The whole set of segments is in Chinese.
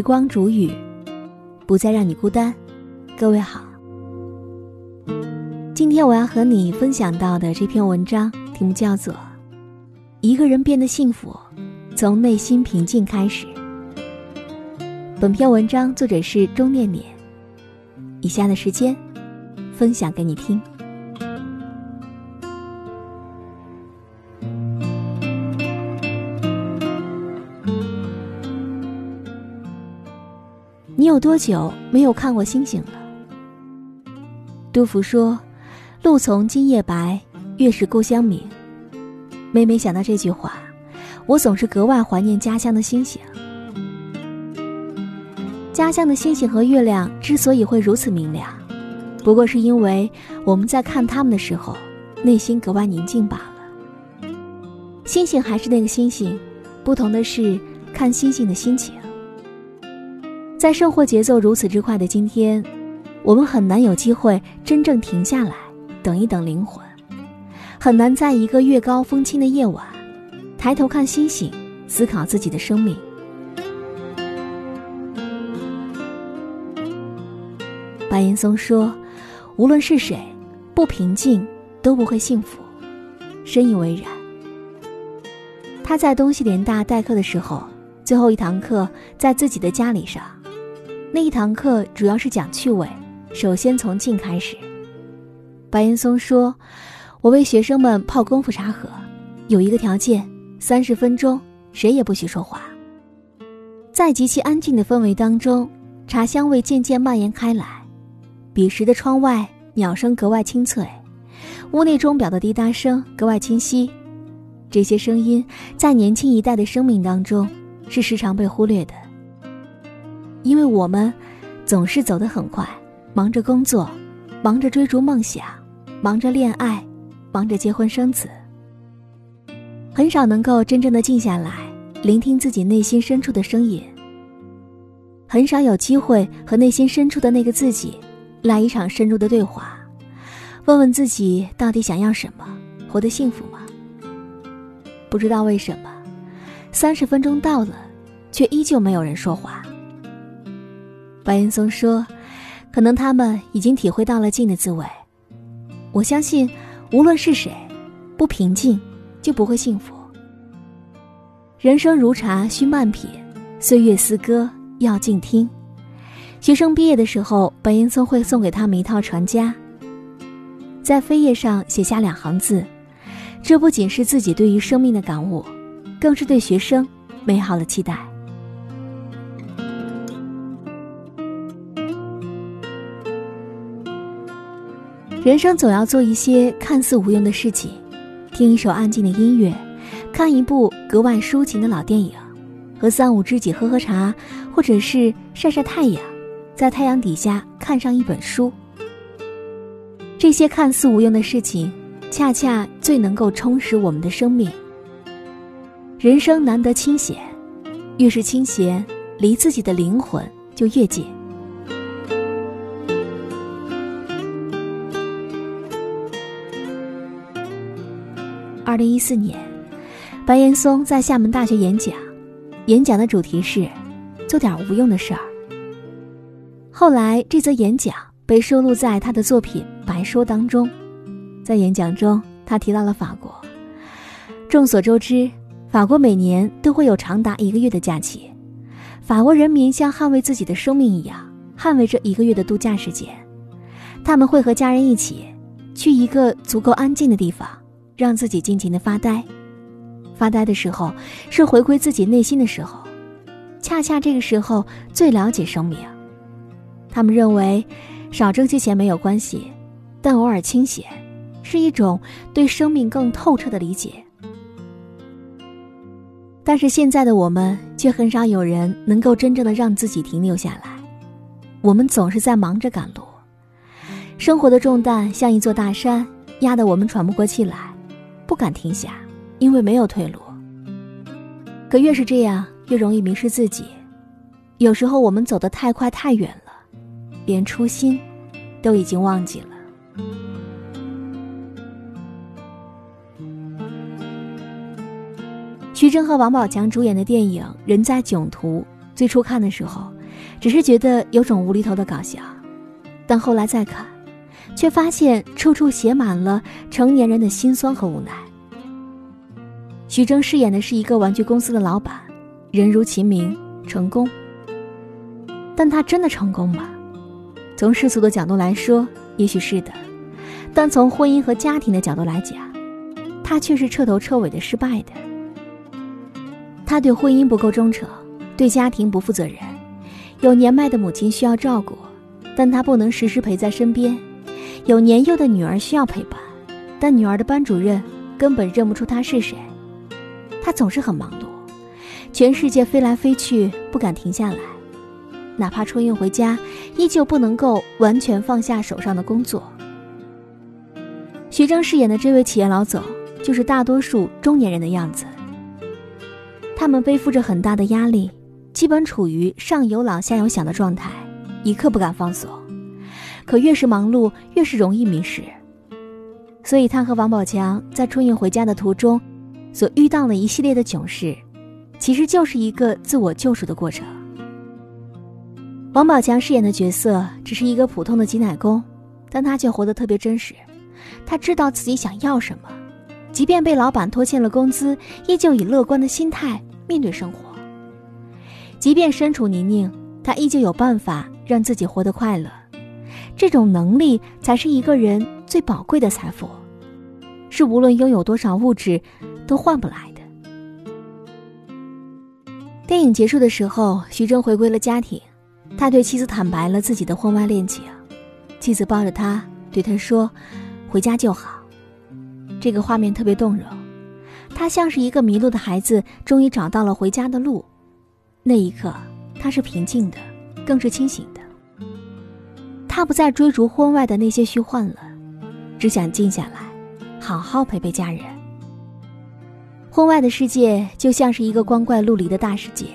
时光煮雨，不再让你孤单。各位好，今天我要和你分享到的这篇文章题目叫做《一个人变得幸福，从内心平静开始》。本篇文章作者是钟念念。以下的时间，分享给你听。你有多久没有看过星星了？杜甫说：“露从今夜白，月是故乡明。”每每想到这句话，我总是格外怀念家乡的星星。家乡的星星和月亮之所以会如此明亮，不过是因为我们在看它们的时候，内心格外宁静罢了。星星还是那个星星，不同的是看星星的心情。在生活节奏如此之快的今天。我们很难有机会真正停下来，等一等灵魂，很难在一个月高风清的夜晚，抬头看星星，思考自己的生命。白岩松说：“无论是谁，不平静都不会幸福。”深以为然。他在东西联大代课的时候，最后一堂课在自己的家里上，那一堂课主要是讲趣味。首先从静开始。白岩松说：“我为学生们泡功夫茶喝，有一个条件：三十分钟谁也不许说话。在极其安静的氛围当中，茶香味渐渐蔓延开来。彼时的窗外鸟声格外清脆，屋内钟表的滴答声格外清晰。这些声音在年轻一代的生命当中是时常被忽略的，因为我们总是走得很快。”忙着工作，忙着追逐梦想，忙着恋爱，忙着结婚生子，很少能够真正的静下来，聆听自己内心深处的声音。很少有机会和内心深处的那个自己，来一场深入的对话，问问自己到底想要什么，活得幸福吗？不知道为什么，三十分钟到了，却依旧没有人说话。白岩松说。可能他们已经体会到了静的滋味。我相信，无论是谁，不平静就不会幸福。人生如茶，需慢品；岁月似歌，要静听。学生毕业的时候，白岩松会送给他们一套传家，在扉页上写下两行字。这不仅是自己对于生命的感悟，更是对学生美好的期待。人生总要做一些看似无用的事情，听一首安静的音乐，看一部格外抒情的老电影，和三五知己喝喝茶，或者是晒晒太阳，在太阳底下看上一本书。这些看似无用的事情，恰恰最能够充实我们的生命。人生难得清闲，越是清闲，离自己的灵魂就越近。二零一四年，白岩松在厦门大学演讲，演讲的主题是“做点无用的事儿”。后来，这则演讲被收录在他的作品《白说》当中。在演讲中，他提到了法国。众所周知，法国每年都会有长达一个月的假期，法国人民像捍卫自己的生命一样，捍卫这一个月的度假时间。他们会和家人一起，去一个足够安静的地方。让自己尽情的发呆，发呆的时候是回归自己内心的时候，恰恰这个时候最了解生命。他们认为，少挣些钱没有关系，但偶尔清闲，是一种对生命更透彻的理解。但是现在的我们却很少有人能够真正的让自己停留下来，我们总是在忙着赶路，生活的重担像一座大山，压得我们喘不过气来。不敢停下，因为没有退路。可越是这样，越容易迷失自己。有时候我们走得太快太远了，连初心都已经忘记了。徐峥和王宝强主演的电影《人在囧途》，最初看的时候，只是觉得有种无厘头的搞笑，但后来再看，却发现处处写满了成年人的辛酸和无奈。徐峥饰演的是一个玩具公司的老板，人如其名，成功。但他真的成功吗？从世俗的角度来说，也许是的；但从婚姻和家庭的角度来讲，他却是彻头彻尾的失败的。他对婚姻不够忠诚，对家庭不负责任。有年迈的母亲需要照顾，但他不能时时陪在身边；有年幼的女儿需要陪伴，但女儿的班主任根本认不出他是谁。他总是很忙碌，全世界飞来飞去，不敢停下来。哪怕春运回家，依旧不能够完全放下手上的工作。徐峥饰演的这位企业老总，就是大多数中年人的样子。他们背负着很大的压力。基本处于上有老下有小的状态，一刻不敢放松。可越是忙碌，越是容易迷失。所以他和王宝强在春运回家的途中，所遇到的一系列的囧事，其实就是一个自我救赎的过程。王宝强饰演的角色只是一个普通的挤奶工，但他却活得特别真实。他知道自己想要什么，即便被老板拖欠了工资，依旧以乐观的心态面对生活。即便身处泥泞，他依旧有办法让自己活得快乐。这种能力才是一个人最宝贵的财富，是无论拥有多少物质都换不来的。电影结束的时候，徐峥回归了家庭，他对妻子坦白了自己的婚外恋情。妻子抱着他，对他说：“回家就好。”这个画面特别动容，他像是一个迷路的孩子，终于找到了回家的路。那一刻，他是平静的，更是清醒的。他不再追逐婚外的那些虚幻了，只想静下来，好好陪陪家人。婚外的世界就像是一个光怪陆离的大世界，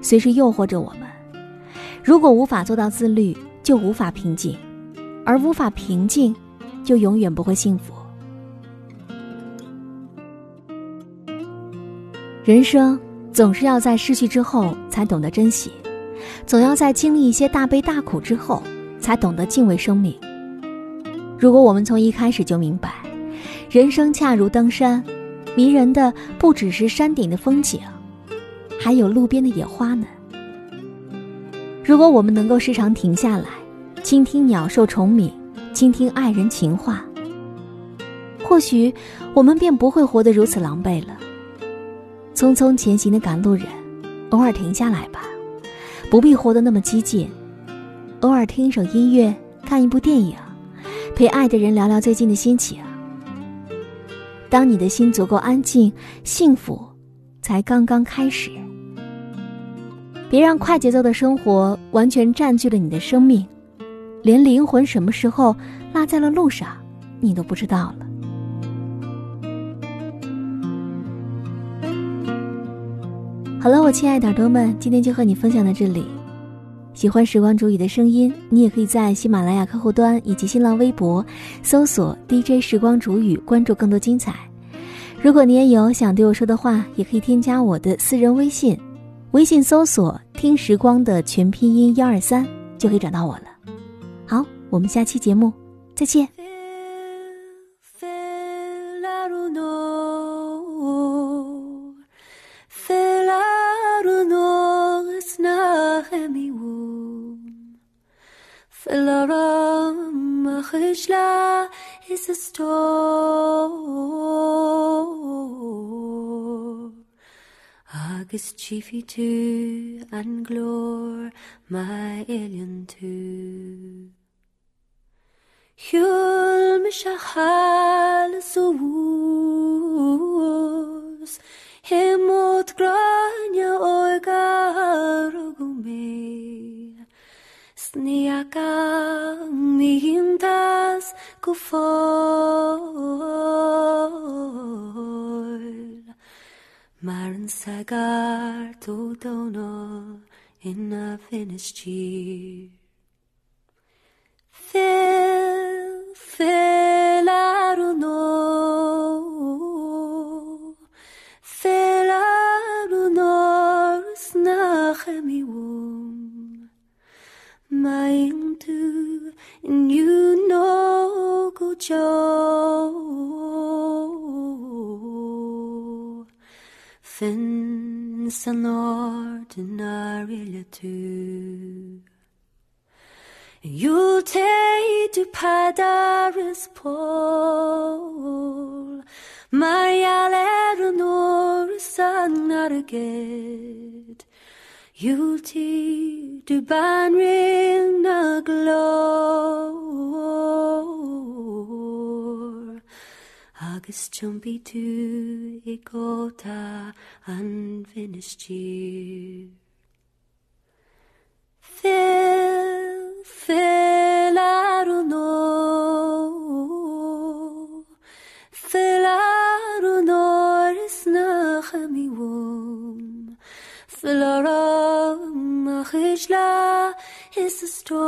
随时诱惑着我们。如果无法做到自律，就无法平静；而无法平静，就永远不会幸福。人生。总是要在失去之后才懂得珍惜，总要在经历一些大悲大苦之后才懂得敬畏生命。如果我们从一开始就明白，人生恰如登山，迷人的不只是山顶的风景，还有路边的野花呢。如果我们能够时常停下来，倾听鸟兽虫鸣，倾听爱人情话，或许我们便不会活得如此狼狈了。匆匆前行的赶路人，偶尔停下来吧，不必活得那么激进。偶尔听一首音乐，看一部电影，陪爱的人聊聊最近的心情。当你的心足够安静，幸福才刚刚开始。别让快节奏的生活完全占据了你的生命，连灵魂什么时候落在了路上，你都不知道了。好了，我亲爱的耳朵们，今天就和你分享到这里。喜欢时光煮雨的声音，你也可以在喜马拉雅客户端以及新浪微博搜索 DJ 时光煮雨，关注更多精彩。如果你也有想对我说的话，也可以添加我的私人微信，微信搜索“听时光”的全拼音幺二三，就可以找到我了。好，我们下期节目再见。Store. Agus chiefy to and glor my alien to. Hjul mishachal suus, hemot grania oigar gume. Sniaka mihintas kufoil Marin sagar todono in a finished cheer Fill, fill en ordinarie litteratur You'll take to Padaris Paul. Maria Leonor Sagnarget You'll take to Banring Naglow agus chumpi tú i ggóta an finistí. Phil, Phil ar nó Phil ar nóir is nach a mi bhm Phil arm a chuis le is a stó.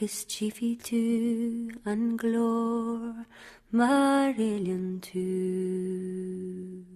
Mischievity and glory, Marillion too.